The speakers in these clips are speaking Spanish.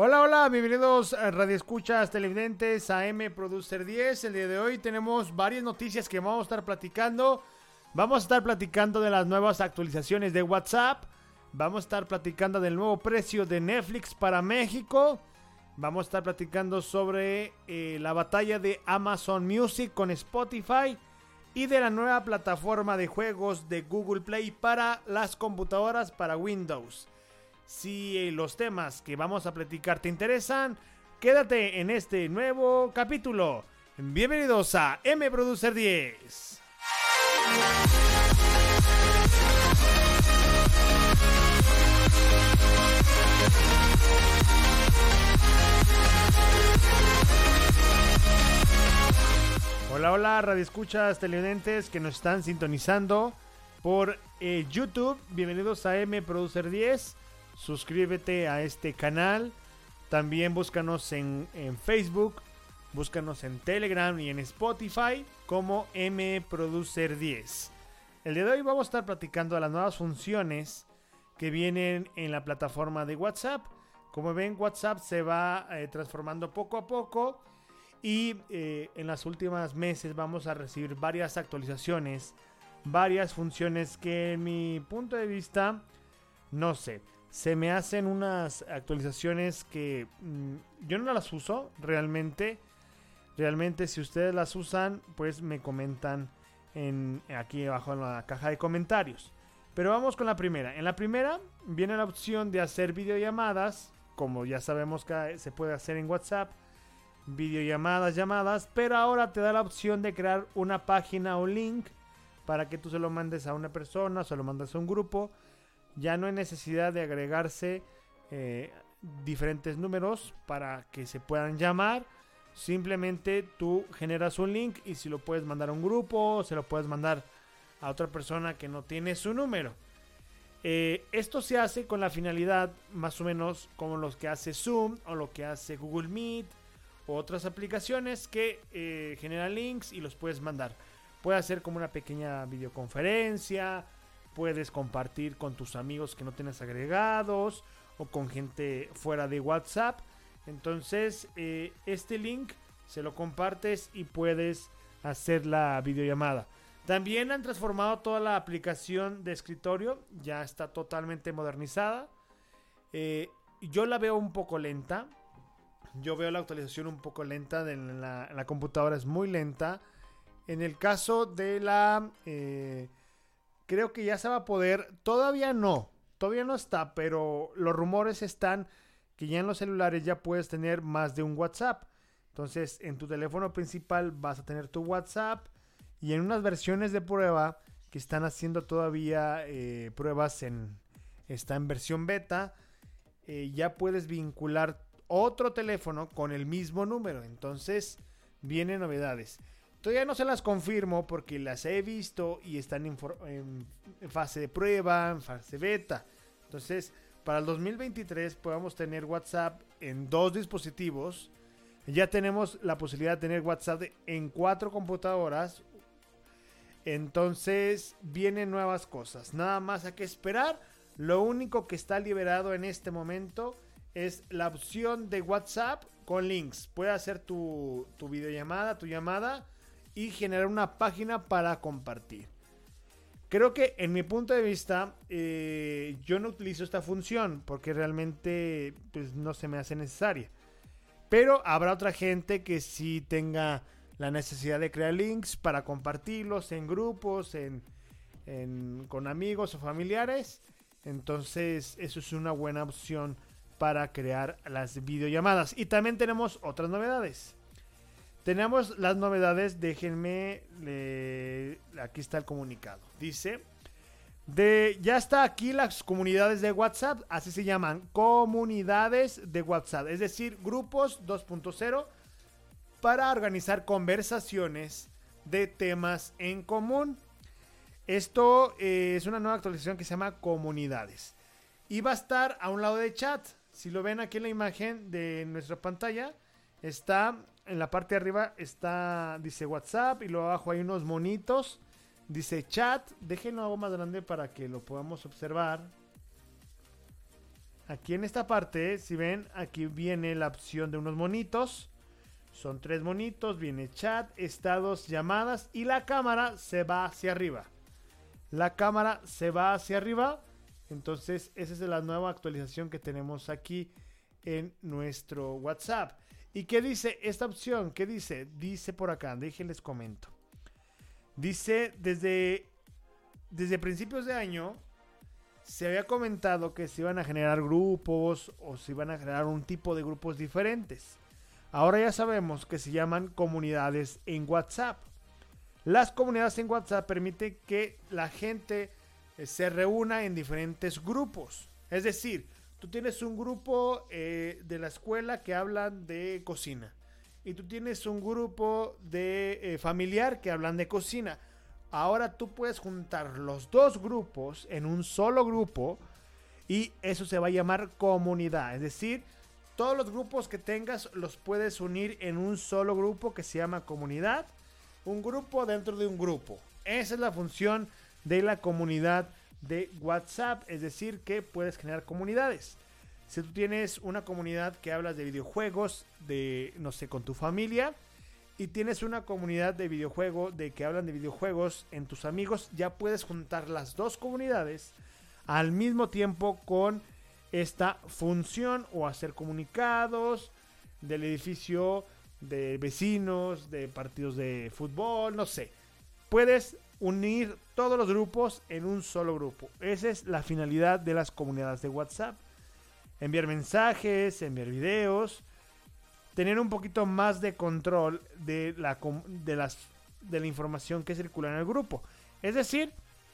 Hola, hola, bienvenidos a Radio Escuchas Televidentes a M Producer 10. El día de hoy tenemos varias noticias que vamos a estar platicando. Vamos a estar platicando de las nuevas actualizaciones de WhatsApp. Vamos a estar platicando del nuevo precio de Netflix para México. Vamos a estar platicando sobre eh, la batalla de Amazon Music con Spotify y de la nueva plataforma de juegos de Google Play para las computadoras para Windows. Si eh, los temas que vamos a platicar te interesan, quédate en este nuevo capítulo. Bienvenidos a M Producer 10. Hola, hola, radio escuchas televidentes que nos están sintonizando por eh, YouTube. Bienvenidos a M Producer 10 suscríbete a este canal. También búscanos en, Facebook, búscanos en Telegram y en Spotify como M Producer 10. El día de hoy vamos a estar platicando las nuevas funciones que vienen en la plataforma de WhatsApp. Como ven, WhatsApp se va eh, transformando poco a poco y eh, en las últimas meses vamos a recibir varias actualizaciones, varias funciones que en mi punto de vista, no sé, se me hacen unas actualizaciones que mm, yo no las uso realmente. Realmente si ustedes las usan, pues me comentan en, aquí abajo en la caja de comentarios. Pero vamos con la primera. En la primera viene la opción de hacer videollamadas, como ya sabemos que se puede hacer en WhatsApp. Videollamadas, llamadas, pero ahora te da la opción de crear una página o link para que tú se lo mandes a una persona, se lo mandes a un grupo ya no hay necesidad de agregarse eh, diferentes números para que se puedan llamar. Simplemente tú generas un link y si lo puedes mandar a un grupo, se lo puedes mandar a otra persona que no tiene su número. Eh, esto se hace con la finalidad más o menos como los que hace Zoom o lo que hace Google Meet o otras aplicaciones que eh, generan links y los puedes mandar. Puede hacer como una pequeña videoconferencia puedes compartir con tus amigos que no tienes agregados o con gente fuera de WhatsApp. Entonces, eh, este link se lo compartes y puedes hacer la videollamada. También han transformado toda la aplicación de escritorio, ya está totalmente modernizada. Eh, yo la veo un poco lenta. Yo veo la actualización un poco lenta. De la, computadora es muy lenta. En el caso de la eh, creo que ya se va a poder. Todavía no, todavía no está, pero los rumores están que ya en los celulares ya puedes tener más de un WhatsApp. Entonces, en tu teléfono principal vas a tener tu WhatsApp y en unas versiones de prueba que están haciendo todavía eh, pruebas en está en versión beta, eh, ya puedes vincular otro teléfono con el mismo número. Entonces, vienen novedades. Todavía no se las confirmo porque las he visto y están en, fase de prueba, en fase beta. Entonces, para el 2023 podamos tener WhatsApp en dos dispositivos. Ya tenemos la posibilidad de tener WhatsApp en cuatro computadoras. Entonces, vienen nuevas cosas. Nada más hay que esperar. Lo único que está liberado en este momento es la opción de WhatsApp con links. Puedes hacer tu, tu videollamada, tu llamada y generar una página para compartir. Creo que en mi punto de vista eh, yo no utilizo esta función porque realmente pues, no se me hace necesaria. Pero habrá otra gente que sí tenga la necesidad de crear links para compartirlos en grupos, en, con amigos o familiares. Entonces eso es una buena opción para crear las videollamadas. Y también tenemos otras novedades. Tenemos las novedades, déjenme, aquí está el comunicado. Dice, ya está aquí las comunidades de WhatsApp, así se llaman, comunidades de WhatsApp, es decir, grupos 2.0 para organizar conversaciones de temas en común. Esto eh, es una nueva actualización que se llama comunidades. Y va a estar a un lado de chat. Si lo ven aquí en la imagen de nuestra pantalla, está en la parte de arriba está, dice WhatsApp y luego abajo hay unos monitos. Dice chat. Déjenlo algo más grande para que lo podamos observar. aquí en esta parte, si ven, aquí viene la opción de unos monitos. Son tres monitos, viene chat, estados, llamadas y la cámara se va hacia arriba. La cámara se va hacia arriba. Entonces, esa es la nueva actualización que tenemos aquí en nuestro WhatsApp. ¿Y qué dice esta opción? ¿Qué dice? Dice por acá, déjenles comento. Dice desde, desde principios de año se había comentado que se iban a generar grupos o se iban a generar un tipo de grupos diferentes. Ahora ya sabemos que se llaman comunidades en WhatsApp. Las comunidades en WhatsApp permiten que la gente eh, se reúna en diferentes grupos. Es decir, tú tienes un grupo eh, de la escuela que hablan de cocina. Y tú tienes un grupo de eh, familiar que hablan de cocina. Ahora tú puedes juntar los dos grupos en un solo grupo y eso se va a llamar comunidad. Es decir, todos los grupos que tengas los puedes unir en un solo grupo que se llama comunidad. Un grupo dentro de un grupo. Esa es la función de la comunidad de WhatsApp. Es decir, que puedes generar comunidades. Si tú tienes una comunidad que hablas de videojuegos, de, no sé, con tu familia, y tienes una comunidad de videojuego, de que hablan de videojuegos en tus amigos, ya puedes juntar las dos comunidades al mismo tiempo con esta función o hacer comunicados del edificio de vecinos, de partidos de fútbol, no sé. Puedes unir todos los grupos en un solo grupo. Esa es la finalidad de las comunidades de WhatsApp. Enviar mensajes, enviar videos, tener un poquito más de control de la, de, las, de la información que circula en el grupo. Es decir,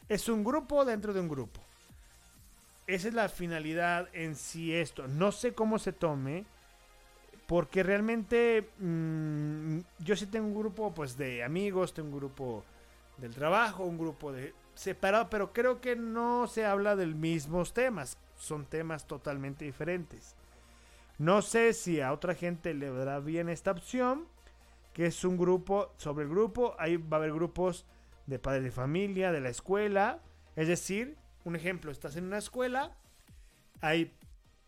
es un grupo dentro de un grupo. Esa es la finalidad en sí esto. No sé cómo se tome. Porque realmente mm, yo sí tengo un grupo pues de amigos, tengo un grupo del trabajo, un grupo de separado, pero creo que no se habla de mismos temas. Son temas totalmente diferentes. No sé si a otra gente le dará bien esta opción, que es un grupo sobre el grupo. Ahí va a haber grupos de padres de familia, de la escuela. Es decir, un ejemplo, estás en una escuela, hay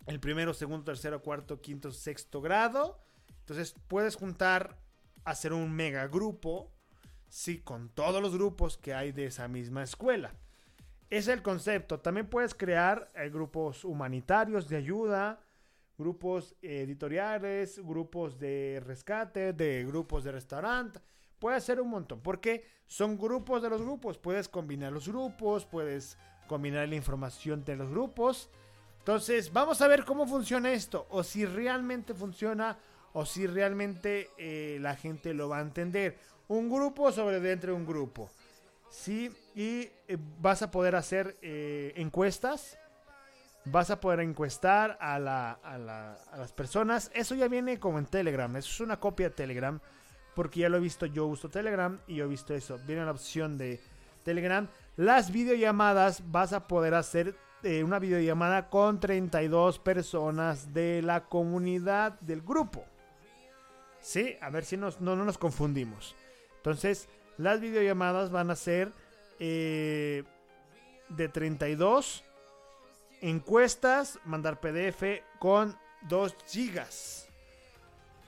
el primero, segundo, tercero, cuarto, quinto, sexto grado. Entonces puedes juntar, hacer un mega grupo, sí, con todos los grupos que hay de esa misma escuela. Es el concepto. También puedes crear eh, grupos humanitarios de ayuda, grupos editoriales, grupos de rescate, de grupos de restaurante. Puede ser un montón, porque son grupos de los grupos. Puedes combinar los grupos, puedes combinar la información de los grupos. Entonces, vamos a ver cómo funciona esto, o si realmente funciona, o si realmente eh, la gente lo va a entender. Un grupo sobre dentro de un grupo. Sí, y eh, vas a poder hacer eh, encuestas vas a poder encuestar a, las personas. Eso ya viene como en Telegram. Eso es una copia de Telegram. Porque ya lo he visto, yo uso Telegram y yo he visto eso. Viene la opción de Telegram. Las videollamadas vas a poder hacer eh, una videollamada con 32 personas de la comunidad del grupo. Sí, a ver si no, nos confundimos. Entonces, las videollamadas van a ser eh, de 32 Encuestas, mandar PDF con 2 gigas.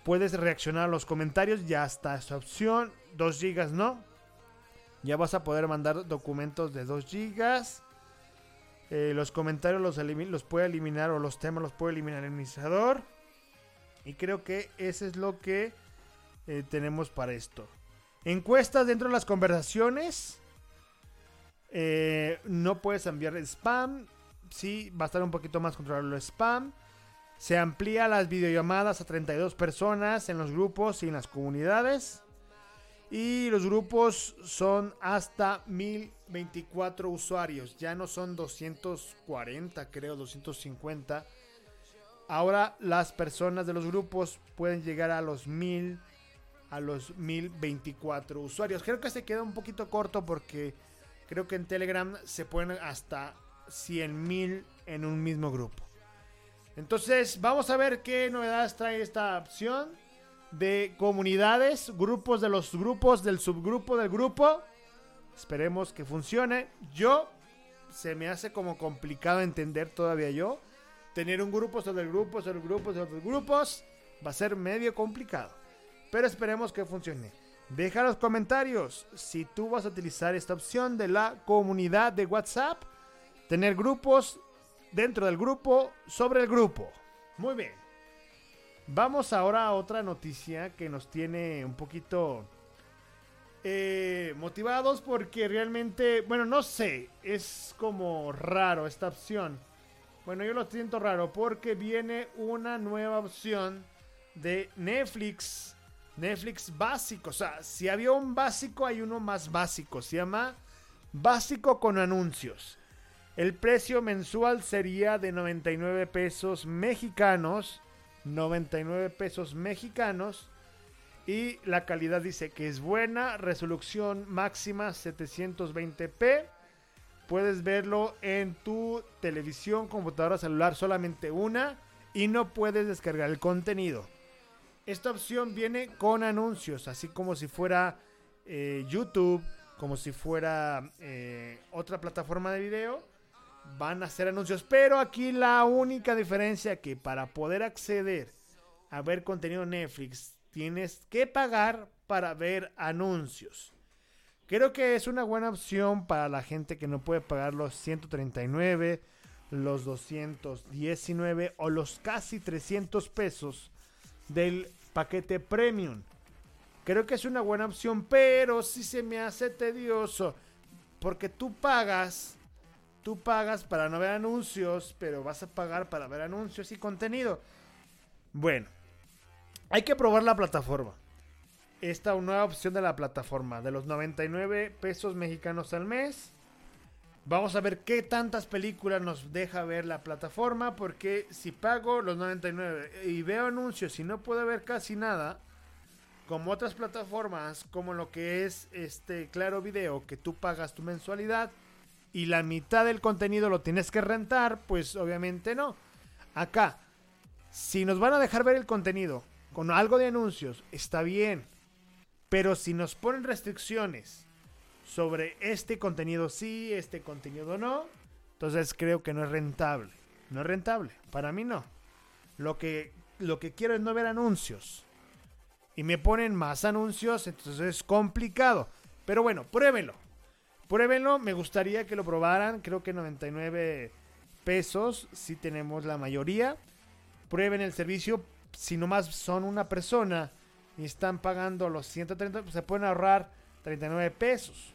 Puedes reaccionar a los comentarios, ya está esa opción. 2 gigas no. Ya vas a poder mandar documentos de 2 gigas. Eh, los comentarios los, puede eliminar o los temas los puede eliminar el administrador. Y creo que eso es lo que eh, tenemos para esto. Encuestas dentro de las conversaciones. Eh, no puedes enviar spam sí va a estar un poquito más controlado el spam. Se amplía las videollamadas a 32 personas en los grupos y en las comunidades. Y los grupos son hasta 1024 usuarios. Ya no son 240, creo, 250. Ahora las personas de los grupos pueden llegar a los 1000 a los 1024 usuarios. Creo que se queda un poquito corto porque creo que en Telegram se pueden hasta 100.000 en un mismo grupo. Entonces, vamos a ver qué novedades trae esta opción de comunidades, grupos de los grupos, del subgrupo del grupo. Esperemos que funcione. Yo se me hace como complicado entender todavía yo. tener un grupo sobre el grupo, sobre el grupo, sobre grupos, va a ser medio complicado. Pero esperemos que funcione. Deja los comentarios si tú vas a utilizar esta opción de la comunidad de WhatsApp. Tener grupos dentro del grupo sobre el grupo. Muy bien. Vamos ahora a otra noticia que nos tiene un poquito eh, motivados porque realmente, bueno, no sé, es como raro esta opción. Bueno, yo lo siento raro porque viene una nueva opción de Netflix Netflix básico. O sea, si había un básico, hay uno más básico. Se llama básico con anuncios. El precio mensual sería de 99 pesos mexicanos. 99 pesos mexicanos. Y la calidad dice que es buena. Resolución máxima 720p. Puedes verlo en tu televisión, computadora, celular, solamente una. Y no puedes descargar el contenido. Esta opción viene con anuncios, así como si fuera eh, YouTube, como si fuera eh, otra plataforma de video. Van a hacer anuncios, pero aquí la única diferencia que para poder acceder a ver contenido Netflix tienes que pagar para ver anuncios. Creo que es una buena opción para la gente que no puede pagar los 139, los 219 o los casi 300 pesos del paquete premium. Creo que es una buena opción, pero si se me hace tedioso. Porque tú pagas, tú pagas para no ver anuncios, pero vas a pagar para ver anuncios y contenido. Bueno, hay que probar la plataforma. Esta nueva opción de la plataforma, de los 99 pesos mexicanos al mes. Vamos a ver qué tantas películas nos deja ver la plataforma. Porque si pago los 99 y veo anuncios y no puedo ver casi nada. Como otras plataformas, como lo que es este Claro Video, que tú pagas tu mensualidad y la mitad del contenido lo tienes que rentar, pues obviamente no. Acá, si nos van a dejar ver el contenido con algo de anuncios, está bien. Pero si nos ponen restricciones sobre este contenido sí, este contenido no. Entonces creo que no es rentable. No es rentable. Para mí no. Lo que, lo que quiero es no ver anuncios. Y me ponen más anuncios, entonces es complicado. Pero bueno, pruébenlo. Pruébenlo, me gustaría que lo probaran. Creo que 99 pesos, si tenemos la mayoría. Prueben el servicio. Si nomás son una persona y están pagando los 130, pues se pueden ahorrar 39 pesos.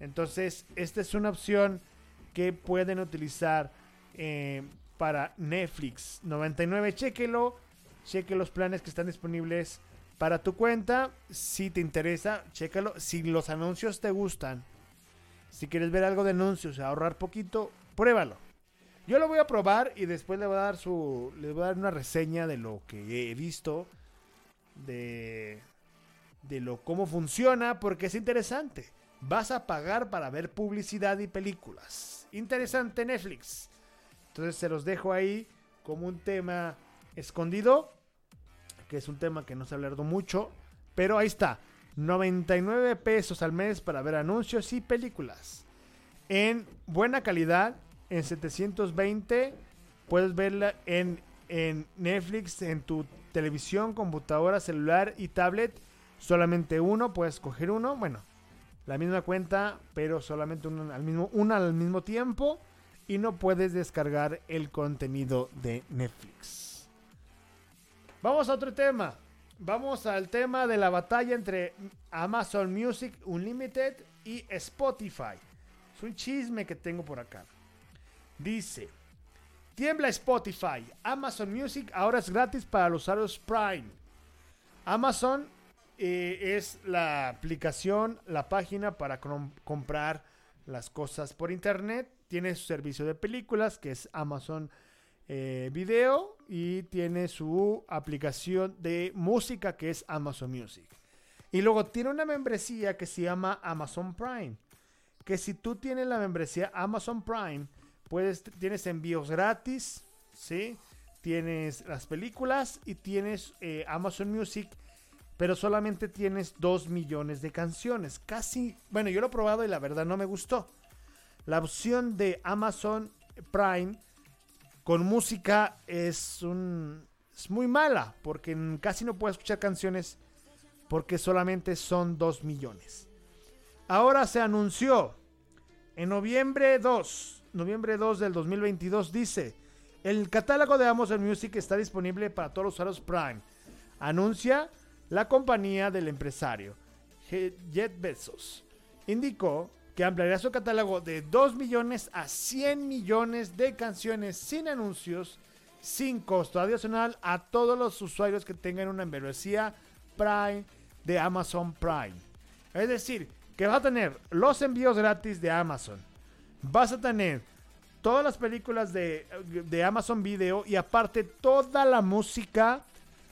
Entonces, esta es una opción que pueden utilizar eh, para Netflix. 99, chequelo. Cheque los planes que están disponibles para tu cuenta. Si te interesa, chécalo. Si los anuncios te gustan, si quieres ver algo de anuncios, ahorrar poquito, pruébalo. Yo lo voy a probar y después le voy a dar su, le voy a dar una reseña de lo que he visto, de, de lo cómo funciona, porque es interesante. Vas a pagar para ver publicidad y películas. Interesante Netflix. Entonces se los dejo ahí como un tema escondido, que es un tema que no se ha hablado mucho, pero ahí está. 99 pesos al mes para ver anuncios y películas. En buena calidad, en 720, puedes verla en, en Netflix, en tu televisión, computadora, celular y tablet. Solamente uno, puedes escoger uno. Bueno, la misma cuenta, pero solamente una al mismo, una al mismo tiempo y no puedes descargar el contenido de Netflix. Vamos a otro tema. Vamos al tema de la batalla entre Amazon Music Unlimited y Spotify. Es un chisme que tengo por acá. Dice, tiembla Spotify. Amazon Music ahora es gratis para los usuarios Prime. Amazon eh, es la aplicación, la página para comprar las cosas por internet. Tiene su servicio de películas que es Amazon eh, Video y tiene su aplicación de música que es Amazon Music. Y luego tiene una membresía que se llama Amazon Prime. Que si tú tienes la membresía Amazon Prime, puedes, tienes envíos gratis, ¿sí? Tienes las películas y tienes eh, Amazon Music pero solamente tienes 2 millones de canciones. Casi, bueno, yo lo he probado y la verdad no me gustó. La opción de Amazon Prime con música es un es muy mala porque casi no puedes escuchar canciones porque solamente son 2 millones. Ahora se anunció en noviembre 2, noviembre 2 del 2022 dice, el catálogo de Amazon Music está disponible para todos los usuarios Prime. Anuncia la compañía del empresario Jet Bezos. Indicó que ampliará su catálogo de 2 millones a 100 millones de canciones sin anuncios, sin costo adicional a todos los usuarios que tengan una membresía Prime de Amazon Prime. Es decir, que vas a tener los envíos gratis de Amazon. Vas a tener todas las películas de, de Amazon Video y aparte toda la música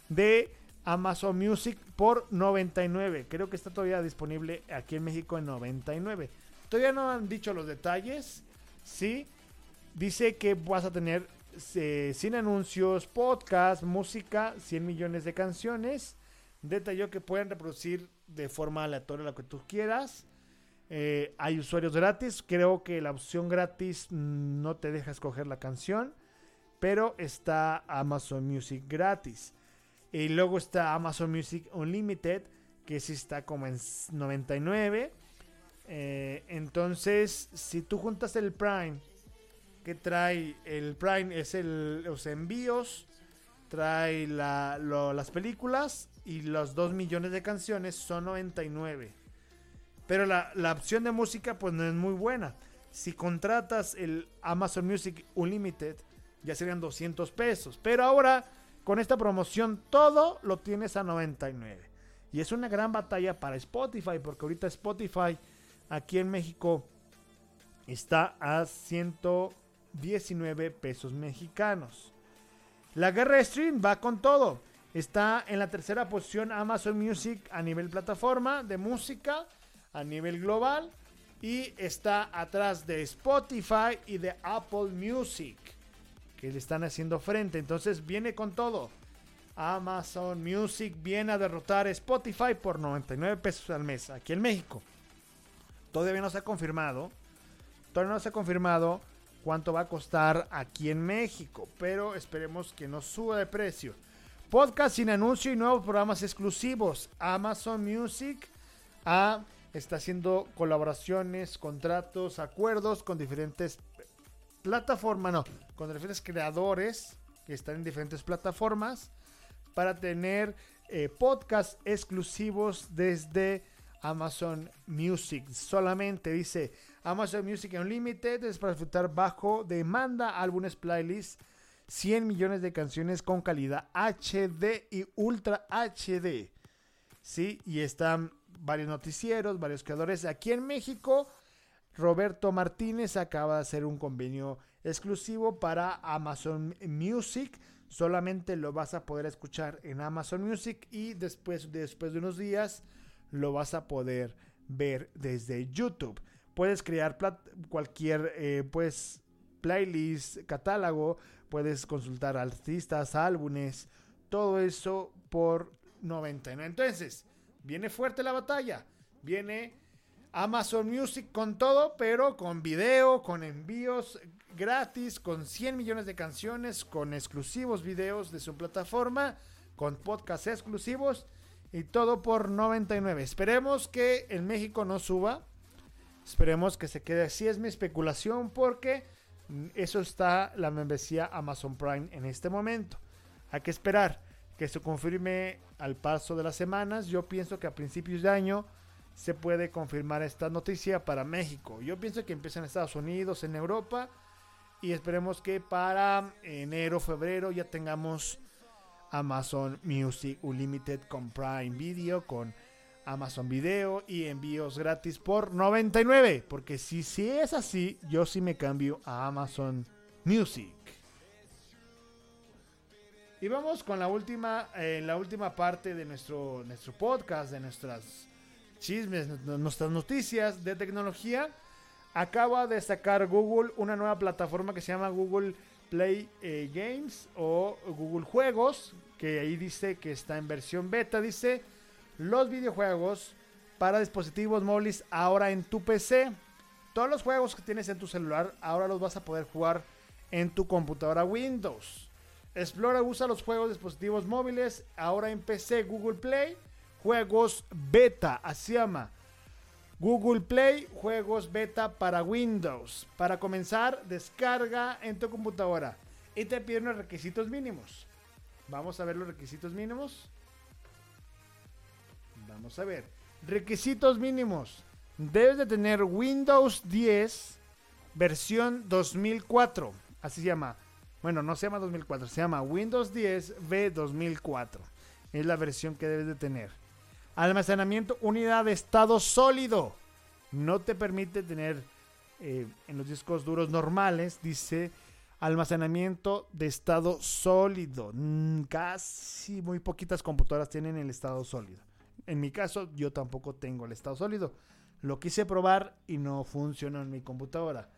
de Amazon Music por 99. Creo que está todavía disponible aquí en México en 99. Todavía no han dicho los detalles. Sí. Dice que vas a tener eh, sin anuncios, podcast, música, 100 millones de canciones. Detalló que pueden reproducir de forma aleatoria lo que tú quieras. Eh, hay usuarios gratis. Creo que la opción gratis no te deja escoger la canción. Pero está Amazon Music gratis. Y luego está Amazon Music Unlimited, que sí está como en 99. Eh, entonces, si tú juntas el Prime, que trae el Prime, es el, los envíos, trae las películas y los 2 millones de canciones son 99. Pero la, la opción de música pues no es muy buena. Si contratas el Amazon Music Unlimited, ya serían 200 pesos. Pero ahora con esta promoción todo lo tienes a 99. Y es una gran batalla para Spotify, porque ahorita Spotify aquí en México está a 119 pesos mexicanos. La guerra de stream va con todo. Está en la tercera posición Amazon Music a nivel plataforma de música a nivel global. Y está atrás de Spotify y de Apple Music que le están haciendo frente. Entonces viene con todo. Amazon Music viene a derrotar Spotify por 99 pesos al mes aquí en México. Todavía no se ha confirmado. Todavía no se ha confirmado cuánto va a costar aquí en México. Pero esperemos que no suba de precio. Podcast sin anuncio y nuevos programas exclusivos. Amazon Music ah, está haciendo colaboraciones, contratos, acuerdos con diferentes plataformas. No, con diferentes creadores que están en diferentes plataformas para tener eh, podcasts exclusivos desde Amazon Music. Solamente dice Amazon Music Unlimited es para disfrutar bajo demanda álbumes playlists 100 millones de canciones con calidad HD y Ultra HD. Sí, y están varios noticieros, varios creadores. Aquí en México, Roberto Martínez acaba de hacer un convenio exclusivo para Amazon Music. Solamente lo vas a poder escuchar en Amazon Music y después, después de unos días lo vas a poder ver desde YouTube. Puedes crear cualquier eh, pues, playlist, catálogo, puedes consultar artistas, álbumes, todo eso por 99. Entonces, viene fuerte la batalla. Viene Amazon Music con todo, pero con video, con envíos gratis, con 100 millones de canciones, con exclusivos videos de su plataforma, con podcasts exclusivos y todo por 99. Esperemos que en México no suba. Esperemos que se quede así. Es mi especulación porque eso está la membresía Amazon Prime en este momento. Hay que esperar que se confirme al paso de las semanas. Yo pienso que a principios de año se puede confirmar esta noticia para México. Yo pienso que empieza en Estados Unidos, en Europa y esperemos que para enero, febrero ya tengamos Amazon Music Unlimited con Prime Video, con Amazon Video y envíos gratis por 99. Porque si, si es así, yo sí me cambio a Amazon Music. Y vamos con la última, eh, la última parte de nuestro, nuestro podcast, de nuestras chismes, nuestras noticias de tecnología acaba de sacar Google una nueva plataforma que se llama Google Play eh, Games o Google Juegos, que ahí dice que está en versión beta, dice los videojuegos para dispositivos móviles ahora en tu PC. Todos los juegos que tienes en tu celular ahora los vas a poder jugar en tu computadora Windows. Explora usa los juegos dispositivos móviles, ahora en PC Google Play, juegos beta, así llama. Google Play, juegos beta para Windows. Para comenzar, descarga en tu computadora y te piden los requisitos mínimos. Vamos a ver los requisitos mínimos. Vamos a ver. Requisitos mínimos. Debes de tener Windows 10 versión 2004. Así se llama. Bueno, no se llama 2004, se llama Windows 10 V 2004. Es la versión que debes de tener. Almacenamiento unidad de estado sólido. No te permite tener eh, en los discos duros normales, dice almacenamiento de estado sólido. Mm, casi muy poquitas computadoras tienen el estado sólido. En mi caso, yo tampoco tengo el estado sólido. Lo quise probar y no funcionó en mi computadora.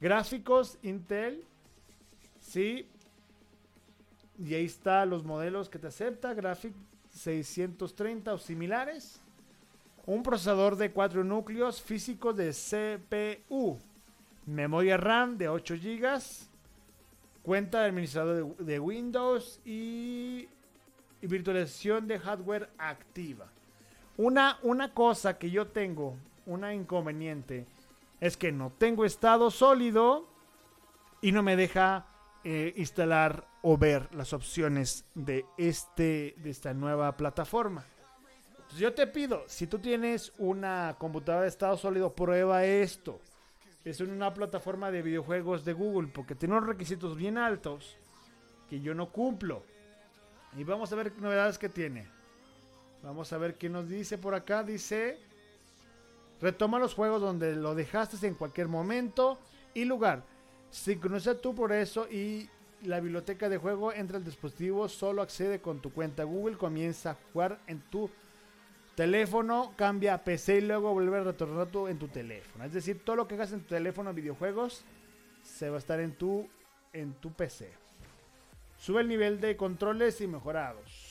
Gráficos Intel. Sí. Y ahí está los modelos que te acepta. Graphic 630 o similares. Un procesador de 4 núcleos físicos de CPU. Memoria RAM de 8 GB. Cuenta de administrador de, Windows y, y, virtualización de hardware activa. Una, una cosa que yo tengo, una inconveniente, es que no tengo estado sólido y no me deja eh, instalar o ver las opciones de, este, de esta nueva plataforma. Entonces yo te pido, si tú tienes una computadora de estado sólido, prueba esto. Es una plataforma de videojuegos de Google porque tiene unos requisitos bien altos que yo no cumplo. Y vamos a ver qué novedades que tiene. Vamos a ver qué nos dice por acá. Dice, retoma los juegos donde lo dejaste en cualquier momento y lugar. Sincroniza tú por eso y la biblioteca de juego entra al dispositivo, solo accede con tu cuenta Google, comienza a jugar en tu teléfono, cambia a PC y luego vuelve a retornar en tu teléfono. Es decir, todo lo que hagas en tu teléfono, videojuegos, se va a estar en tu, en tu PC. Sube el nivel de controles y mejorados.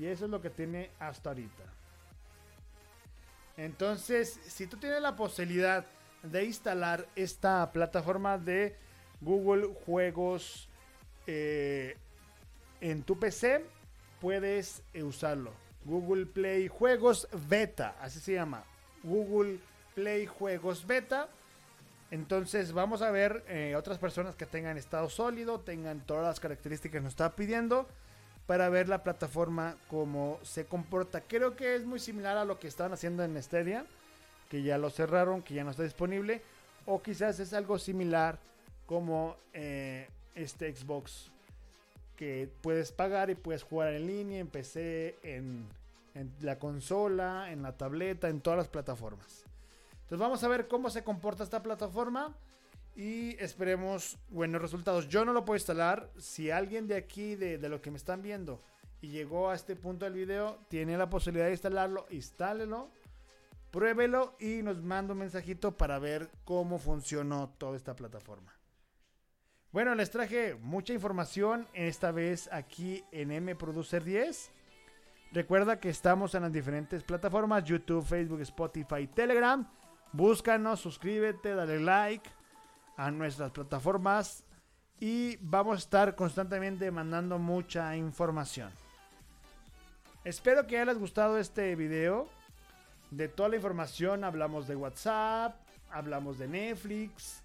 Y eso es lo que tiene hasta ahorita. Entonces, si tú tienes la posibilidad de instalar esta plataforma de Google Juegos eh, en tu PC, puedes eh, usarlo. Google Play Juegos Beta, así se llama. Google Play Juegos Beta. Entonces vamos a ver eh, otras personas que tengan estado sólido, tengan todas las características que nos está pidiendo para ver la plataforma cómo se comporta. Creo que es muy similar a lo que estaban haciendo en Stadia que ya lo cerraron, que ya no está disponible, o quizás es algo similar como eh, este Xbox que puedes pagar y puedes jugar en línea, en PC, en, la consola, en la tableta, en todas las plataformas. Entonces vamos a ver cómo se comporta esta plataforma y esperemos buenos resultados. Yo no lo puedo instalar. Si alguien de aquí, de, de, lo que me están viendo, y llegó a este punto del video, tiene la posibilidad de instalarlo, instálelo Pruébelo y nos manda un mensajito para ver cómo funcionó toda esta plataforma. Bueno, les traje mucha información esta vez aquí en M Producer 10. Recuerda que estamos en las diferentes plataformas, YouTube, Facebook, Spotify, Telegram. Búscanos, suscríbete, dale like a nuestras plataformas y vamos a estar constantemente mandando mucha información. Espero que les gustado este video de toda la información hablamos de WhatsApp, hablamos de Netflix,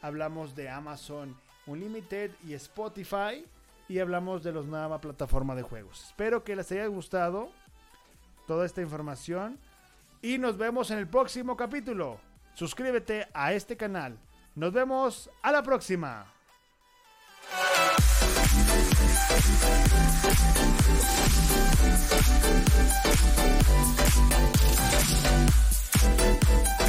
hablamos de Amazon Unlimited y Spotify y hablamos de los nueva plataforma de juegos. Espero que les haya gustado toda esta información y nos vemos en el próximo capítulo. Suscríbete a este canal. Nos vemos a la próxima. プレゼント